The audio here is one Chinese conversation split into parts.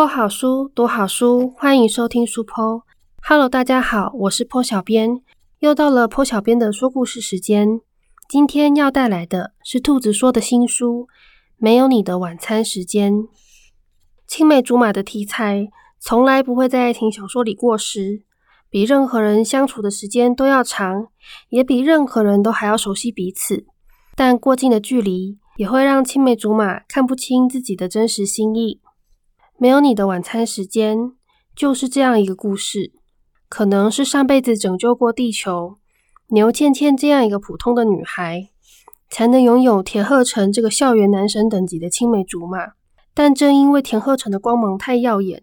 剖好书，读好书，欢迎收听书剖。Hello，大家好，我是剖小编，又到了剖小编的说故事时间。今天要带来的是兔子说的新书《没有你的晚餐时间》。青梅竹马的题材从来不会在爱情小说里过时，比任何人相处的时间都要长，也比任何人都还要熟悉彼此。但过近的距离也会让青梅竹马看不清自己的真实心意。没有你的晚餐时间，就是这样一个故事。可能是上辈子拯救过地球，牛倩倩这样一个普通的女孩，才能拥有田鹤成这个校园男神等级的青梅竹马。但正因为田鹤成的光芒太耀眼，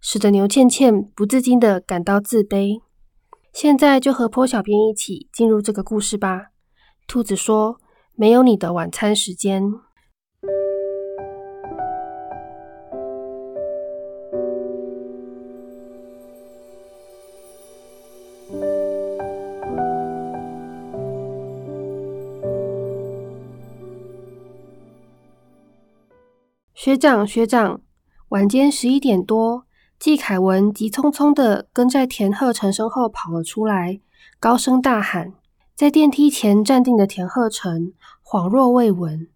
使得牛倩倩不自禁的感到自卑。现在就和坡小编一起进入这个故事吧。兔子说：“没有你的晚餐时间。”学长，学长，晚间十一点多，季凯文急匆匆的跟在田鹤成身后跑了出来，高声大喊。在电梯前站定的田鹤成恍若未闻。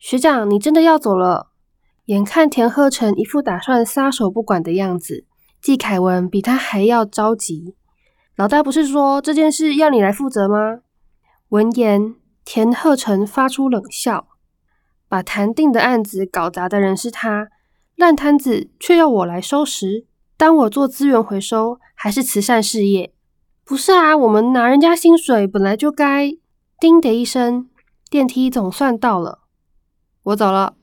学长，你真的要走了？眼看田鹤成一副打算撒手不管的样子，季凯文比他还要着急。老大不是说这件事要你来负责吗？闻言，田鹤成发出冷笑。把谈定的案子搞砸的人是他，烂摊子却要我来收拾。当我做资源回收还是慈善事业？不是啊，我们拿人家薪水本来就该。叮的一声，电梯总算到了。我走了。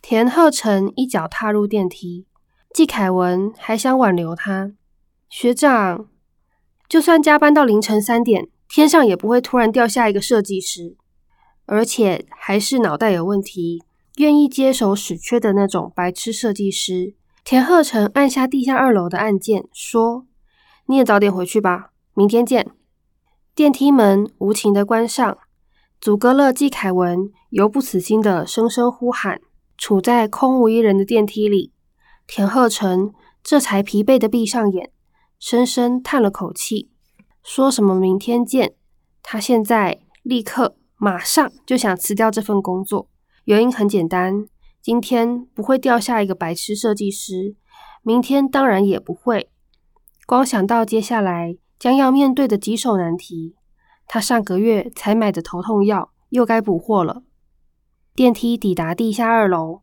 田鹤成一脚踏入电梯，季凯文还想挽留他。学长，就算加班到凌晨三点，天上也不会突然掉下一个设计师。而且还是脑袋有问题、愿意接手死缺的那种白痴设计师。田鹤成按下地下二楼的按键，说：“你也早点回去吧，明天见。”电梯门无情的关上，阻隔了季凯文由不死心的声声呼喊。处在空无一人的电梯里，田鹤成这才疲惫的闭上眼，深深叹了口气，说什么明天见。他现在立刻。马上就想辞掉这份工作，原因很简单：今天不会掉下一个白痴设计师，明天当然也不会。光想到接下来将要面对的棘手难题，他上个月才买的头痛药又该补货了。电梯抵达地下二楼，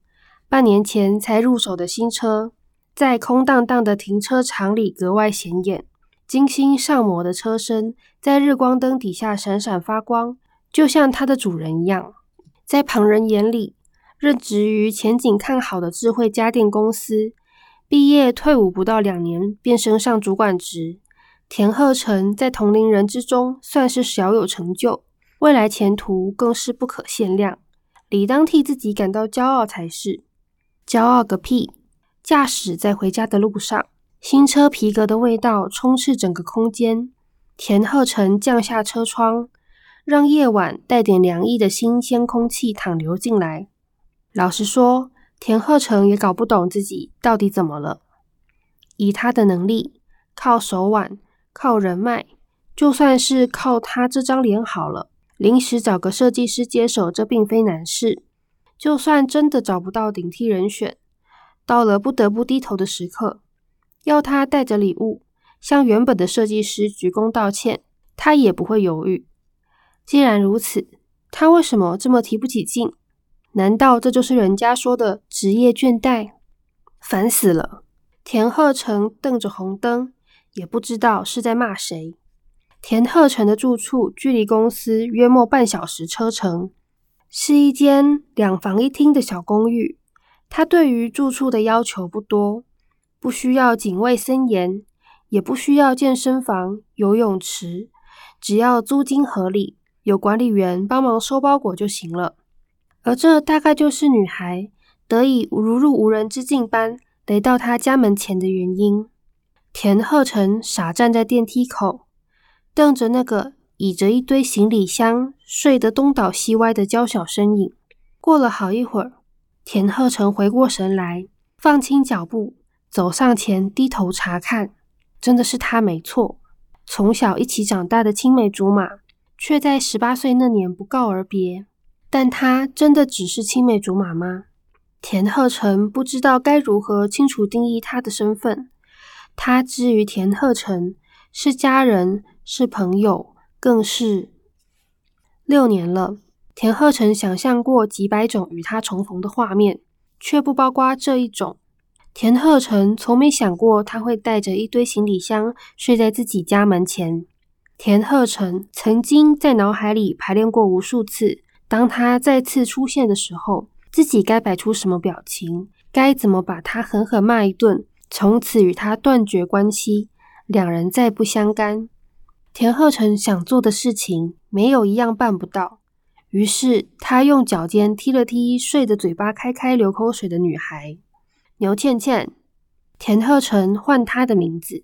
半年前才入手的新车，在空荡荡的停车场里格外显眼。精心上磨的车身，在日光灯底下闪闪发光。就像它的主人一样，在旁人眼里，任职于前景看好的智慧家电公司，毕业退伍不到两年便升上主管职。田鹤成在同龄人之中算是小有成就，未来前途更是不可限量，理当替自己感到骄傲才是。骄傲个屁！驾驶在回家的路上，新车皮革的味道充斥整个空间。田鹤成降下车窗。让夜晚带点凉意的新鲜空气淌流进来。老实说，田鹤成也搞不懂自己到底怎么了。以他的能力，靠手腕，靠人脉，就算是靠他这张脸好了，临时找个设计师接手，这并非难事。就算真的找不到顶替人选，到了不得不低头的时刻，要他带着礼物向原本的设计师鞠躬道歉，他也不会犹豫。既然如此，他为什么这么提不起劲？难道这就是人家说的职业倦怠？烦死了！田鹤成瞪着红灯，也不知道是在骂谁。田鹤成的住处距离公司约莫半小时车程，是一间两房一厅的小公寓。他对于住处的要求不多，不需要警卫森严，也不需要健身房、游泳池，只要租金合理。有管理员帮忙收包裹就行了，而这大概就是女孩得以如入无人之境般来到他家门前的原因。田鹤成傻站在电梯口，瞪着那个倚着一堆行李箱睡得东倒西歪的娇小身影。过了好一会儿，田鹤成回过神来，放轻脚步，走上前，低头查看，真的是他没错。从小一起长大的青梅竹马，却在十八岁那年不告而别。但他真的只是青梅竹马吗？田鹤成不知道该如何清楚定义他的身份。他之于田鹤成，是家人，是朋友，更是……六年了，田鹤成想象过几百种与他重逢的画面，却不包括这一种。田鹤成从没想过他会带着一堆行李箱睡在自己家门前。田鹤成曾经在脑海里排练过无数次，当他再次出现的时候。自己该摆出什么表情？该怎么把他狠狠骂一顿？从此与他断绝关系，两人再不相干。田鹤成想做的事情，没有一样办不到。于是他用脚尖踢了踢睡得嘴巴开开流口水的女孩牛倩倩。田鹤成唤她的名字，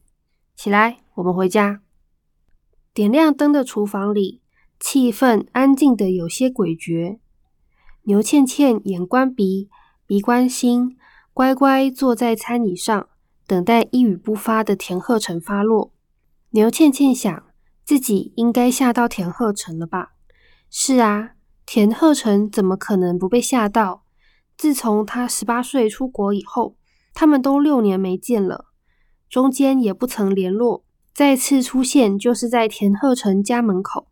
起来，我们回家。点亮灯的厨房里，气氛安静的有些诡谲。牛倩倩眼观鼻，鼻观心，乖乖坐在餐椅上，等待一语不发的田鹤成发落。牛倩倩想，自己应该吓到田鹤成了吧？是啊，田鹤成怎么可能不被吓到？自从他十八岁出国以后，他们都六年没见了，中间也不曾联络，再次出现就是在田鹤成家门口。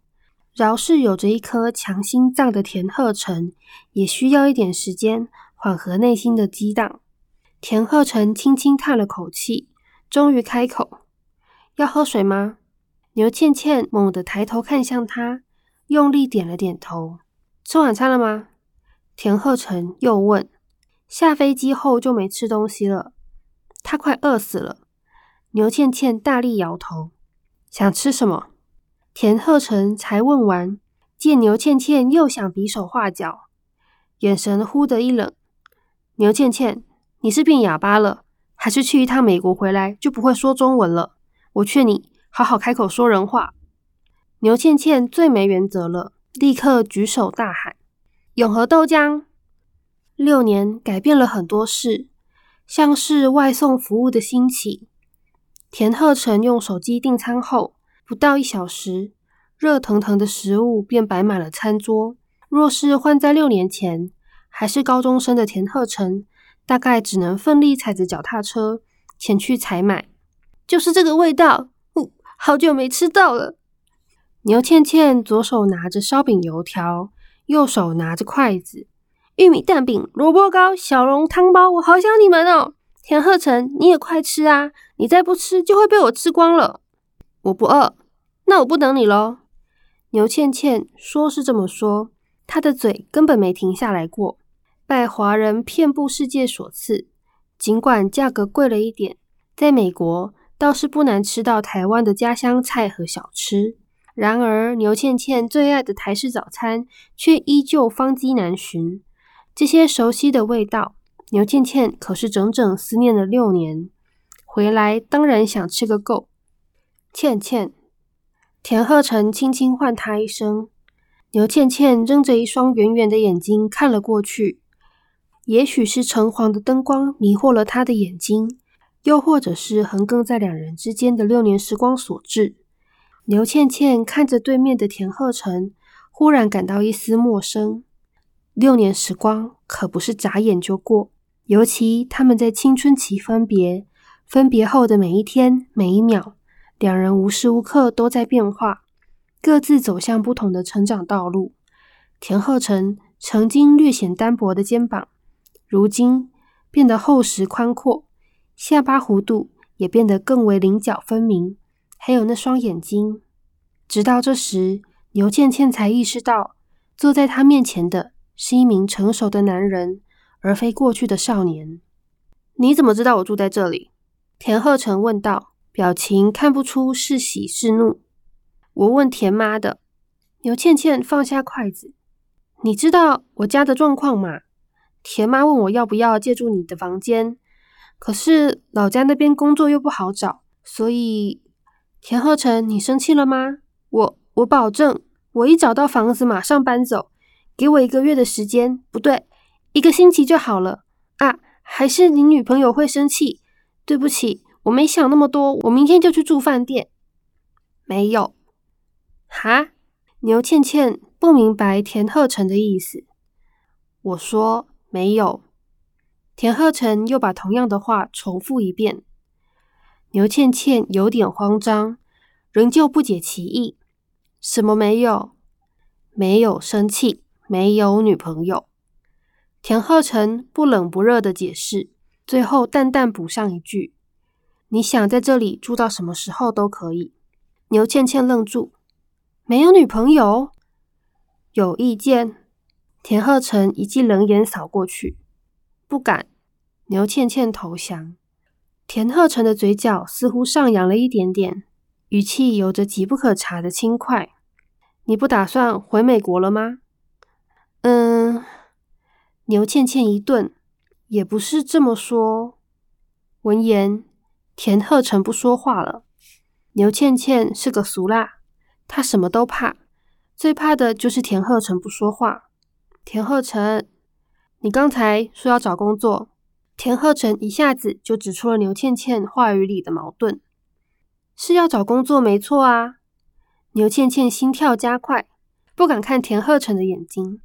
饶是有着一颗强心脏的田鹤成，也需要一点时间缓和内心的激荡。田鹤成轻轻叹了口气，终于开口：“要喝水吗？”牛倩倩猛地抬头看向他，用力点了点头。“吃晚餐了吗？”田鹤成又问。下飞机后就没吃东西了，他快饿死了。牛倩倩大力摇头：“想吃什么？”田鹤成才问完，见牛倩倩又想比手画脚，眼神忽的一冷。牛倩倩，你是变哑巴了，还是去一趟美国回来就不会说中文了？我劝你好好开口说人话。牛倩倩最没原则了，立刻举手大喊：“永和豆浆！”六年改变了很多事，像是外送服务的兴起。田鹤成用手机订餐后。不到一小时，热腾腾的食物便摆满了餐桌。若是换在六年前，还是高中生的田鹤成，大概只能奋力踩着脚踏车前去采买。就是这个味道，呜，好久没吃到了。牛倩倩左手拿着烧饼油条，右手拿着筷子，玉米蛋饼、萝卜糕、小笼汤包，我好想你们哦！田鹤成，你也快吃啊！你再不吃，就会被我吃光了。我不饿。那我不等你喽。牛倩倩说是这么说，她的嘴根本没停下来过。拜华人遍布世界所赐，尽管价格贵了一点，在美国倒是不难吃到台湾的家乡菜和小吃。然而，牛倩倩最爱的台式早餐却依旧方机难寻。这些熟悉的味道，牛倩倩可是整整思念了六年。回来当然想吃个够。倩倩。田鹤成轻轻唤他一声，牛倩倩睁着一双圆圆的眼睛看了过去。也许是橙黄的灯光迷惑了他的眼睛，又或者是横亘在两人之间的六年时光所致。牛倩倩看着对面的田鹤成，忽然感到一丝陌生。六年时光可不是眨眼就过，尤其他们在青春期分别，分别后的每一天每一秒。两人无时无刻都在变化，各自走向不同的成长道路。田鹤成曾经略显单薄的肩膀，如今变得厚实宽阔，下巴弧度也变得更为棱角分明，还有那双眼睛。直到这时，牛倩倩才意识到，坐在他面前的是一名成熟的男人，而非过去的少年。你怎么知道我住在这里？田鹤成问道。表情看不出是喜是怒。我问田妈的。牛倩倩放下筷子。你知道我家的状况吗？田妈问我要不要借住你的房间，可是老家那边工作又不好找，所以田鹤成，你生气了吗？我我保证，我一找到房子马上搬走。给我一个月的时间，不对，一个星期就好了。啊，还是你女朋友会生气？对不起，我没想那么多，我明天就去住饭店。没有。哈？牛倩倩不明白田鹤成的意思。我说没有。田鹤成又把同样的话重复一遍。牛倩倩有点慌张，仍旧不解其意。什么没有？没有生气，没有女朋友。田鹤成不冷不热的解释，最后淡淡补上一句：“你想在这里住到什么时候都可以。”牛倩倩愣住：“没有女朋友？有意见？”田鹤成一记冷眼扫过去，不敢。牛倩倩投降。田鹤成的嘴角似乎上扬了一点点，语气有着急不可察的轻快。你不打算回美国了吗？嗯，牛倩倩一顿，也不是这么说。闻言，田鹤成不说话了。牛倩倩是个俗辣，她什么都怕，最怕的就是田鹤成不说话。田鹤成，你刚才说要找工作。田鹤成一下子就指出了牛倩倩话语里的矛盾，是要找工作没错啊。牛倩倩心跳加快，不敢看田鹤成的眼睛。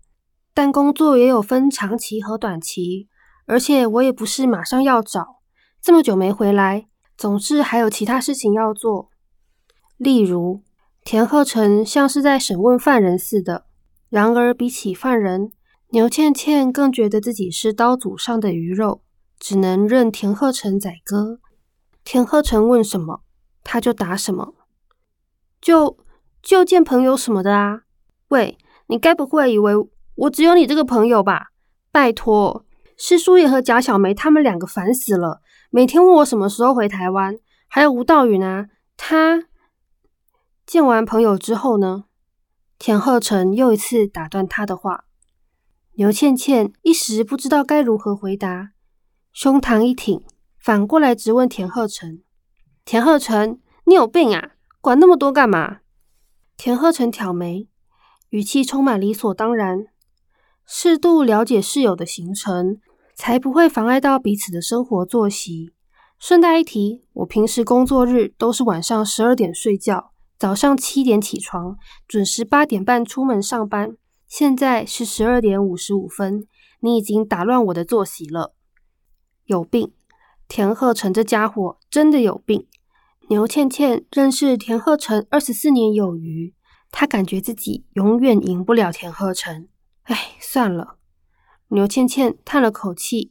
但工作也有分长期和短期，而且我也不是马上要找。这么久没回来，总是还有其他事情要做。例如，田鹤成像是在审问犯人似的。然而，比起犯人，牛倩倩更觉得自己是刀俎上的鱼肉，只能任田鹤成宰割。田鹤成问什么，他就答什么。就。就见朋友什么的啊？喂，你该不会以为我只有你这个朋友吧？拜托，师叔也和贾小梅他们两个烦死了，每天问我什么时候回台湾。还有吴道允啊，他见完朋友之后呢？田鹤成又一次打断他的话。牛倩倩一时不知道该如何回答，胸膛一挺，反过来质问田鹤成：“田鹤成，你有病啊？管那么多干嘛？”田鹤成挑眉，语气充满理所当然。适度了解室友的行程，才不会妨碍到彼此的生活作息。顺带一提，我平时工作日都是晚上十二点睡觉，早上七点起床，准时八点半出门上班。现在是十二点五十五分，你已经打乱我的作息了。有病！田鹤成这家伙真的有病。牛倩倩认识田鹤成二十四年有余，她感觉自己永远赢不了田鹤成。哎，算了。牛倩倩叹了口气，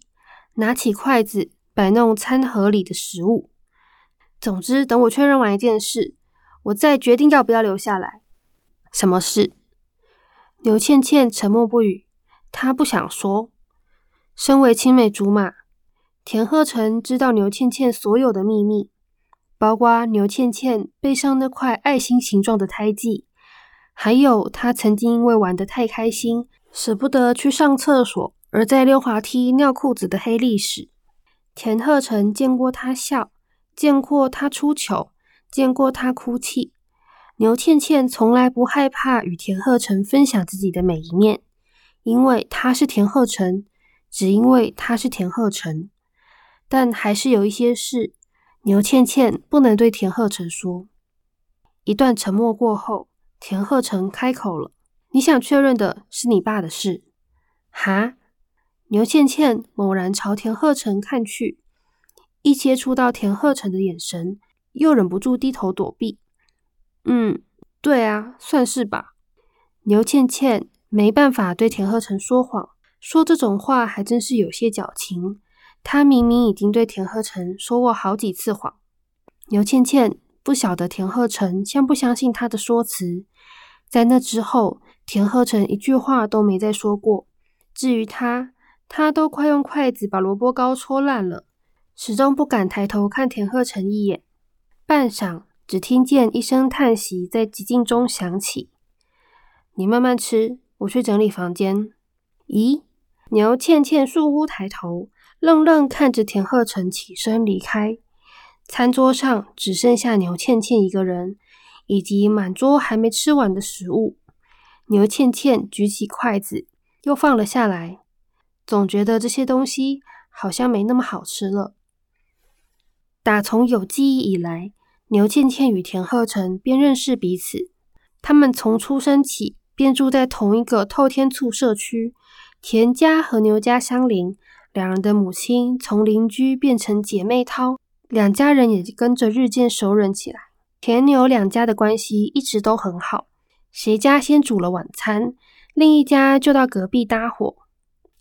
拿起筷子摆弄餐盒里的食物。总之，等我确认完一件事，我再决定要不要留下来。什么事？牛倩倩沉默不语，她不想说。身为青梅竹马，田鹤成知道牛倩倩所有的秘密。包括牛倩倩背上那块爱心形状的胎记，还有她曾经因为玩得太开心，舍不得去上厕所，而在溜滑梯尿裤子的黑历史。田鹤成见过他笑，见过他出糗，见过他哭泣。牛倩倩从来不害怕与田鹤成分享自己的每一面，因为他是田鹤成，只因为他是田鹤成。但还是有一些事。牛倩倩不能对田鹤成说。一段沉默过后，田鹤成开口了：“你想确认的是你爸的事？”哈？牛倩倩猛然朝田鹤城看去，一接触到田鹤城的眼神，又忍不住低头躲避。“嗯，对啊，算是吧。”牛倩倩没办法对田鹤城说谎，说这种话还真是有些矫情。他明明已经对田鹤城说过好几次谎，牛倩倩不晓得田鹤城相不相信他的说辞。在那之后，田鹤成一句话都没再说过。至于他，他都快用筷子把萝卜糕戳烂了，始终不敢抬头看田鹤成一眼。半晌，只听见一声叹息在寂静中响起：“你慢慢吃，我去整理房间。”咦？牛倩倩倏忽抬头。愣愣看着田鹤成起身离开，餐桌上只剩下牛倩倩一个人，以及满桌还没吃完的食物。牛倩倩举起筷子，又放了下来，总觉得这些东西好像没那么好吃了。打从有记忆以来，牛倩倩与田鹤成便认识彼此。他们从出生起便住在同一个透天厝社区，田家和牛家相邻，两人的母亲从邻居变成姐妹淘，两家人也跟着日渐熟稔起来。田牛两家的关系一直都很好，谁家先煮了晚餐，另一家就到隔壁搭伙。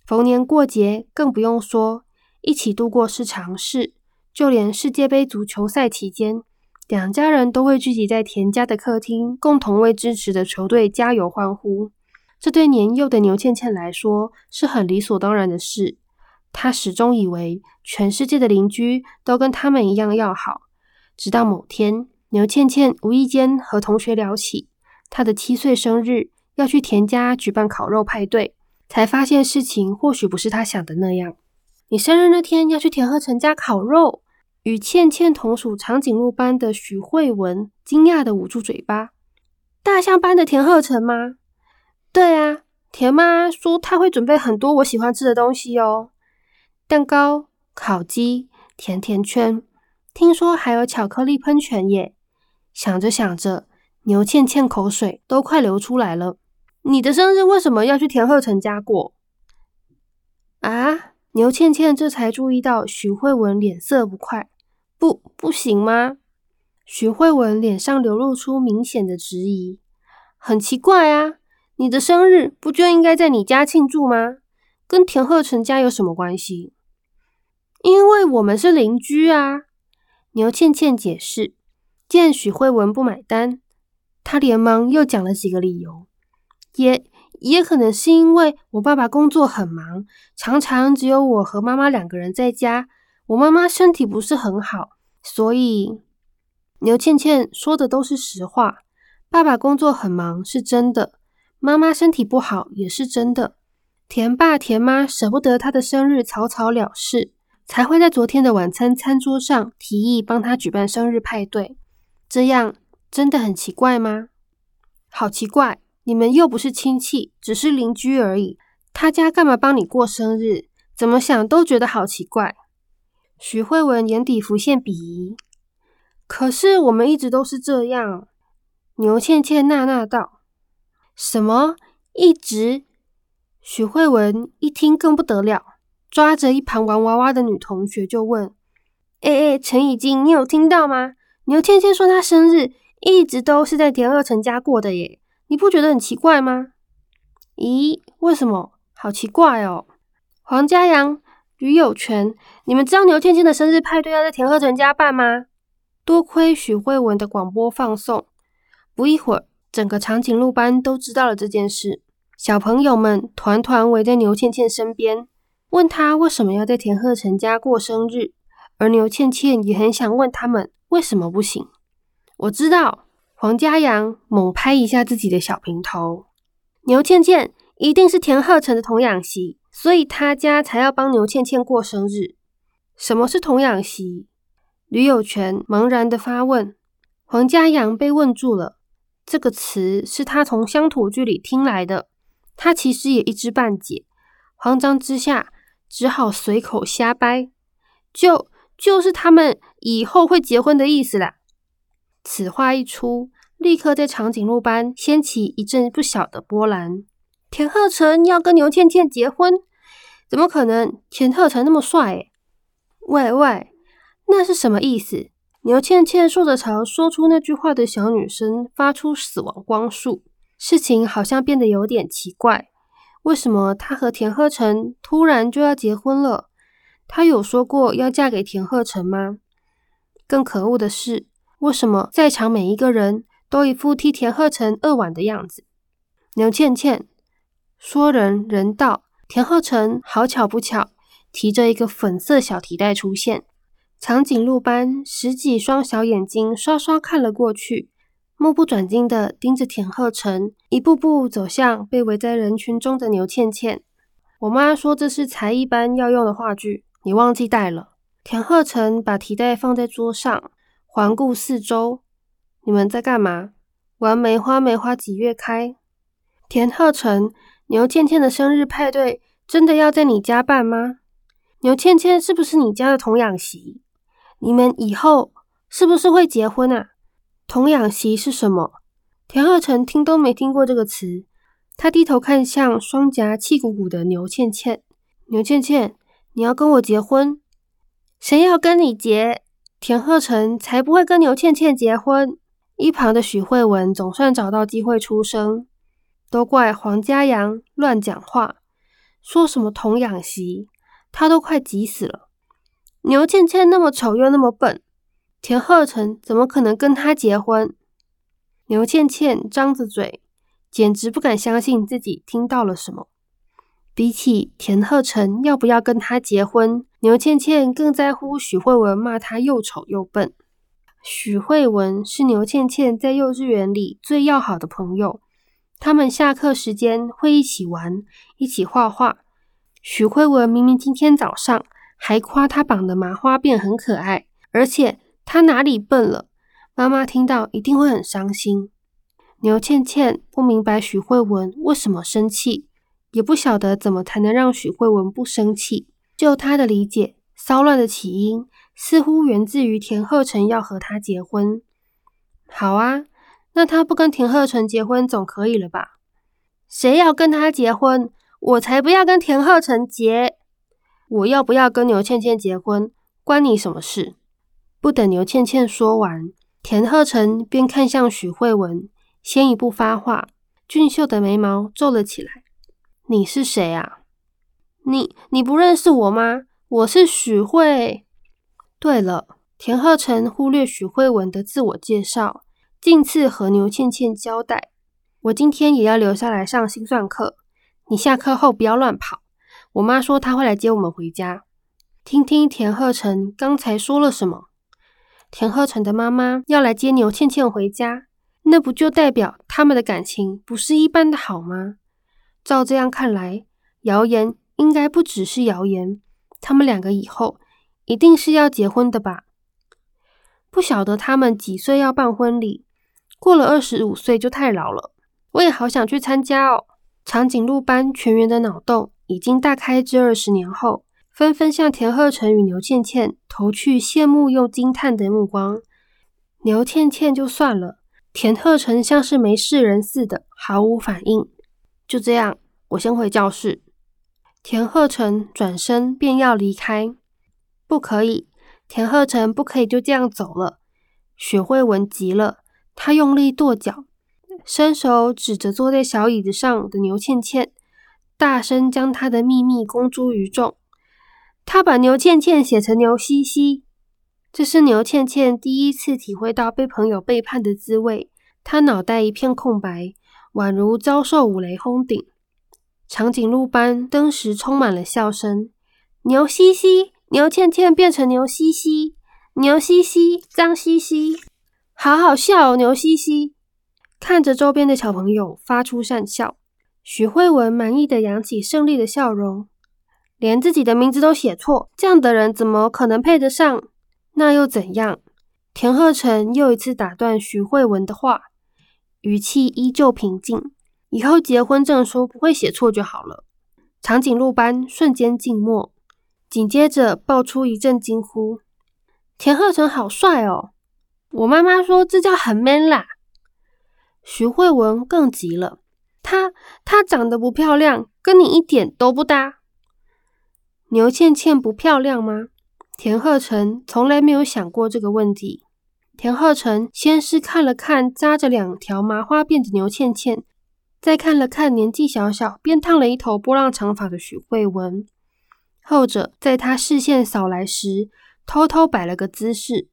逢年过节更不用说，一起度过是常事。就连世界杯足球赛期间，两家人都会聚集在田家的客厅，共同为支持的球队加油欢呼。这对年幼的牛倩倩来说是很理所当然的事。她始终以为全世界的邻居都跟他们一样要好。直到某天，牛倩倩无意间和同学聊起他的七岁生日要去田家举办烤肉派对，才发现事情或许不是他想的那样。你生日那天要去田鹤成家烤肉？与倩倩同属长颈鹿班的许慧文惊讶的捂住嘴巴。大象班的田鹤成吗？对啊，田妈说她会准备很多我喜欢吃的东西哦，蛋糕、烤鸡、甜甜圈，听说还有巧克力喷泉耶。想着想着，牛倩倩口水都快流出来了。你的生日为什么要去田鹤成家过？啊？牛倩倩这才注意到许慧文脸色不快，不，不行吗？许慧文脸上流露出明显的质疑。很奇怪啊，你的生日不就应该在你家庆祝吗？跟田鹤成家有什么关系？因为我们是邻居啊。牛倩倩解释。见许慧文不买单，他连忙又讲了几个理由，也。也可能是因为我爸爸工作很忙，常常只有我和妈妈两个人在家。我妈妈身体不是很好，所以牛倩倩说的都是实话。爸爸工作很忙是真的，妈妈身体不好也是真的。田爸田妈舍不得他的生日草草了事，才会在昨天的晚餐餐桌上提议帮他举办生日派对。这样真的很奇怪吗？好奇怪。你们又不是亲戚，只是邻居而已。他家干嘛帮你过生日？怎么想都觉得好奇怪。许慧文眼底浮现鄙夷。可是我们一直都是这样。牛倩倩呐呐道：“什么？一直？”许慧文一听更不得了，抓着一旁玩娃娃的女同学就问：“哎哎，陈以静，你有听到吗？牛倩倩说她生日一直都是在田二成家过的耶。”你不觉得很奇怪吗？咦，为什么？好奇怪哦！黄家阳、吕有权，你们知道牛倩倩的生日派对要在田鹤成家办吗？多亏许慧文的广播放送，不一会儿，整个长颈鹿班都知道了这件事。小朋友们团团围在牛倩倩身边，问她为什么要在田鹤成家过生日，而牛倩倩也很想问他们为什么不行。我知道。黄家阳猛拍一下自己的小平头，牛倩倩一定是田鹤成的童养媳，所以他家才要帮牛倩倩过生日。什么是童养媳？吕有权茫然的发问。黄家阳被问住了，这个词是他从乡土剧里听来的，他其实也一知半解。慌张之下，只好随口瞎掰，就就是他们以后会结婚的意思啦。此话一出，立刻在长颈鹿班掀起一阵不小的波澜。田鹤成要跟牛倩倩结婚？怎么可能？田鹤成那么帅喂喂，那是什么意思？牛倩倩竖着朝说出那句话的小女生发出死亡光束。事情好像变得有点奇怪。为什么她和田鹤成突然就要结婚了？她有说过要嫁给田鹤成吗？更可恶的是。为什么在场每一个人都一副替田鹤成扼腕的样子？牛倩倩说：“人人道，田鹤成好巧不巧，提着一个粉色小提袋出现。长颈鹿般十几双小眼睛刷刷看了过去，目不转睛的盯着田鹤成，一步步走向被围在人群中的牛倩倩。我妈说这是才艺班要用的话剧，你忘记带了。”田鹤成把提袋放在桌上。环顾四周，你们在干嘛？玩梅花，梅花几月开？田鹤成，牛倩倩的生日派对真的要在你家办吗？牛倩倩是不是你家的童养媳？你们以后是不是会结婚啊？童养媳是什么？田鹤成听都没听过这个词，他低头看向双颊气鼓鼓的牛倩倩。牛倩倩，你要跟我结婚？谁要跟你结？田鹤成才不会跟牛倩倩结婚。一旁的许慧文总算找到机会出声，都怪黄家阳乱讲话，说什么童养媳，他都快急死了。牛倩倩那么丑又那么笨。田鹤成怎么可能跟她结婚？牛倩倩张着嘴，简直不敢相信自己听到了什么。比起田鹤成要不要跟他结婚，牛倩倩更在乎许慧文骂他又丑又笨。许慧文是牛倩倩在幼稚园里最要好的朋友，他们下课时间会一起玩，一起画画。许慧文明明今天早上还夸他绑的麻花辫很可爱，而且。他哪里笨了？妈妈听到一定会很伤心。牛倩倩不明白许慧文为什么生气，也不晓得怎么才能让许慧文不生气。就他的理解，骚乱的起因似乎源自于田鹤成要和她结婚。好啊，那他不跟田鹤成结婚总可以了吧？谁要跟他结婚？我才不要跟田鹤成结！我要不要跟牛倩倩结婚，关你什么事？不等牛倩倩说完，田鹤成便看向许慧文，先一步发话，俊秀的眉毛皱了起来：“你是谁啊？你你不认识我吗？我是许慧。对了，田鹤成忽略许慧文的自我介绍，径次和牛倩倩交代：我今天也要留下来上心算课，你下课后不要乱跑。我妈说她会来接我们回家。听听田鹤成刚才说了什么。”田鹤成的妈妈要来接牛倩倩回家，那不就代表他们的感情不是一般的好吗？照这样看来，谣言应该不只是谣言，他们两个以后一定是要结婚的吧？不晓得他们几岁要办婚礼？过了二十五岁就太老了。我也好想去参加哦！长颈鹿班全员的脑洞已经大开至二十年后。纷纷向田鹤成与牛倩倩投去羡慕又惊叹的目光。牛倩倩就算了，田鹤成像是没事人似的，毫无反应。就这样，我先回教室。田鹤成转身便要离开，不可以，田鹤成不可以就这样走了。雪慧文急了，她用力跺脚，伸手指着坐在小椅子上的牛倩倩，大声将她的秘密公诸于众。他把牛倩倩写成牛西西，这是牛倩倩第一次体会到被朋友背叛的滋味。她脑袋一片空白，宛如遭受五雷轰顶。长颈鹿般登时充满了笑声。牛西西，牛倩倩变成牛西西，牛西西，脏兮兮，好好笑哦！牛西西看着周边的小朋友发出讪笑。许慧文满意的扬起胜利的笑容。连自己的名字都写错，这样的人怎么可能配得上？那又怎样？田鹤成又一次打断徐慧文的话，语气依旧平静：“以后结婚证书不会写错就好了。”长颈鹿般瞬间静默，紧接着爆出一阵惊呼：“田鹤成好帅哦！我妈妈说这叫很 man 啦！”徐慧文更急了：“她她长得不漂亮，跟你一点都不搭。”牛倩倩不漂亮吗？田鹤成从来没有想过这个问题。田鹤成先是看了看扎着两条麻花辫的牛倩倩，再看了看年纪小小便烫了一头波浪长发的许慧文。后者在他视线扫来时，偷偷摆了个姿势。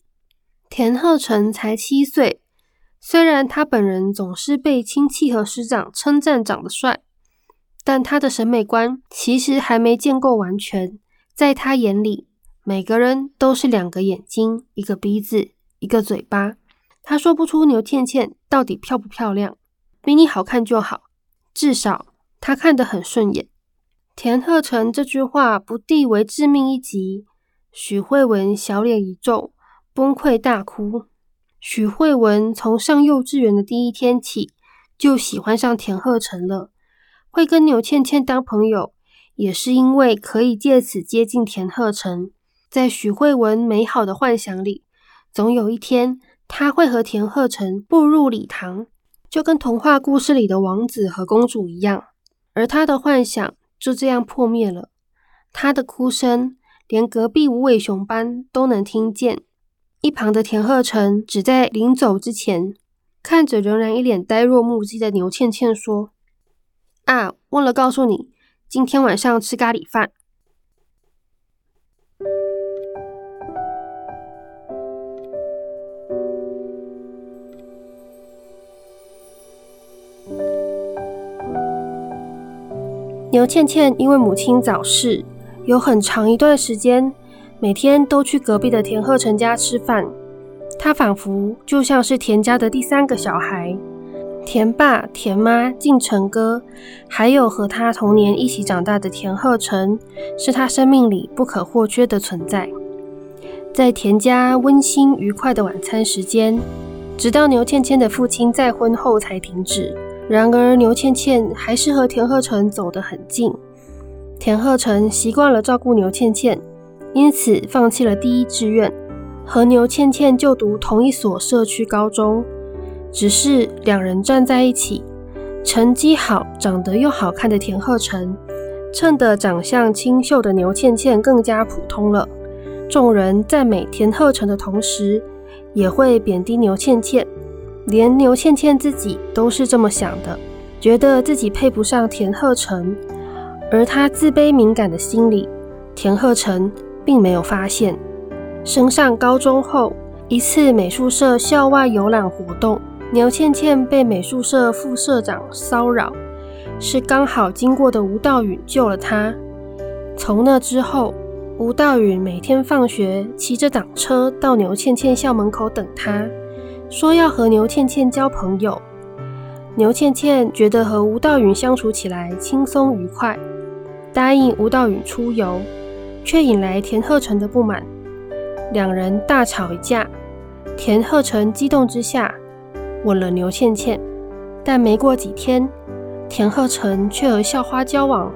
田鹤成才七岁，虽然他本人总是被亲戚和师长称赞长得帅。但他的审美观其实还没建构完全，在他眼里，每个人都是两个眼睛、一个鼻子、一个嘴巴。他说不出牛倩倩到底漂不漂亮，比你好看就好，至少他看得很顺眼。田鹤成这句话不地为致命一击，许慧文小脸一皱，崩溃大哭。许慧文从上幼稚园的第一天起就喜欢上田鹤成了。会跟牛倩倩当朋友，也是因为可以借此接近田鹤成，在许慧文美好的幻想里，总有一天他会和田鹤成步入礼堂，就跟童话故事里的王子和公主一样。而他的幻想就这样破灭了，他的哭声连隔壁无尾熊班都能听见。一旁的田鹤成只在临走之前，看着仍然一脸呆若木鸡的牛倩倩说：“啊，忘了告诉你。”今天晚上吃咖喱饭。牛倩倩因为母亲早逝，有很长一段时间每天都去隔壁的田鹤成家吃饭。她仿佛就像是田家的第三个小孩。田爸、田妈、进成哥，还有和他童年一起长大的田鹤成，是他生命里不可或缺的存在。在田家温馨愉快的晚餐时间，直到牛倩倩的父亲再婚后才停止。然而，牛倩倩还是和田鹤成走得很近。田鹤成习惯了照顾牛倩倩，因此放弃了第一志愿，和牛倩倩就读同一所社区高中。只是两人站在一起，成绩好、长得又好看的田鹤成，衬得长相清秀的牛倩倩更加普通了。众人赞美田鹤成的同时，也会贬低牛倩倩，连牛倩倩自己都是这么想的，觉得自己配不上田鹤成。而她自卑敏感的心理，田鹤成并没有发现。升上高中后，一次美术社校外游览活动。牛倩倩被美术社副社长骚扰，是刚好经过的吴道允救了她。从那之后，吴道允每天放学骑着挡车到牛倩倩校门口等她，说要和牛倩倩交朋友。牛倩倩觉得和吴道允相处起来轻松愉快，答应吴道允出游，却引来田鹤成的不满，两人大吵一架。田鹤成激动之下。吻了牛倩倩，但没过几天，田鹤成却和校花交往了。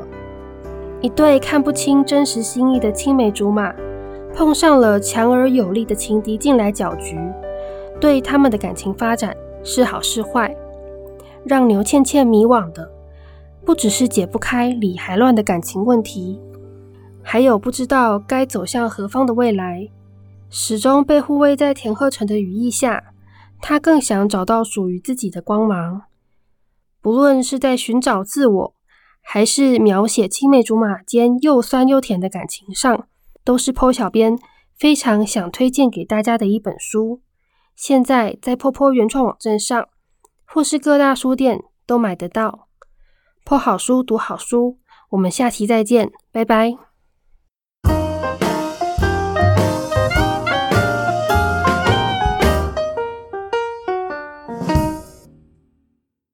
一对看不清真实心意的青梅竹马，碰上了强而有力的情敌进来搅局，对他们的感情发展是好是坏？让牛倩倩迷惘的，不只是解不开理还乱的感情问题，还有不知道该走向何方的未来。始终被护卫在田鹤成的羽翼下。他更想找到属于自己的光芒，不论是在寻找自我，还是描写青梅竹马间又酸又甜的感情上，都是 Po 小编非常想推荐给大家的一本书。现在在 Po Po 原创网站上，或是各大书店都买得到。Po 好书，读好书，我们下期再见，拜拜。